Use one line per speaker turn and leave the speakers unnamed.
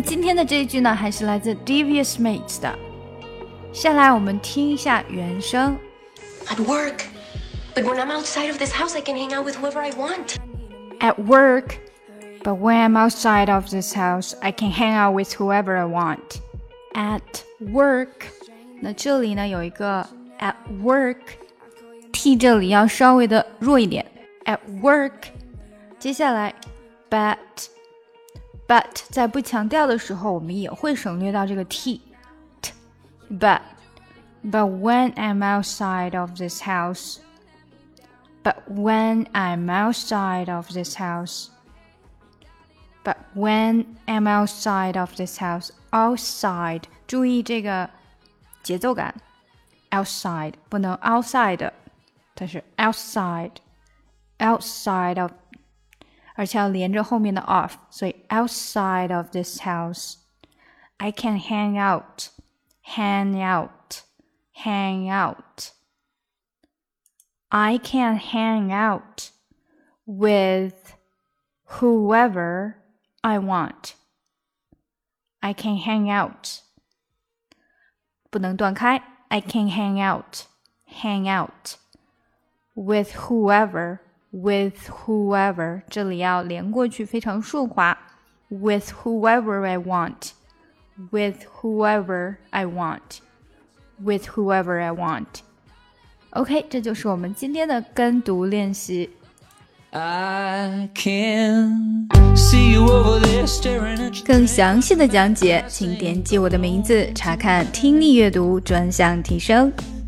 今天的这一句呢，还是来自 Devious Maids 的。下来我们听一下原声。
At work, but when I'm outside of this house, I can hang out with whoever I want.
At work, but when I'm outside of this house, I can hang out with whoever I want. At work，那这里呢有一个 at work，t 这里要稍微的弱一点。At work，接下来 but。but 在不强调的时候，我们也会省略到这个 t。but but when I'm outside of this house, but when I'm outside of this house, but when I'm outside of this house, outside 注意这个节奏感，outside 不能 outside，它是 outside outside of 而且要连着后面的 of，所以 outside of this house, I can hang out, hang out, hang out. I can hang out with whoever I want. I can hang out. 不能断开。I can hang out, hang out with whoever with whoever，这里要连过去，非常顺滑。With whoever I want, with whoever I want, with whoever I want. OK，这就是我们今天的跟读练习。更详细的讲解，请点击我的名字查看听力阅读专项提升。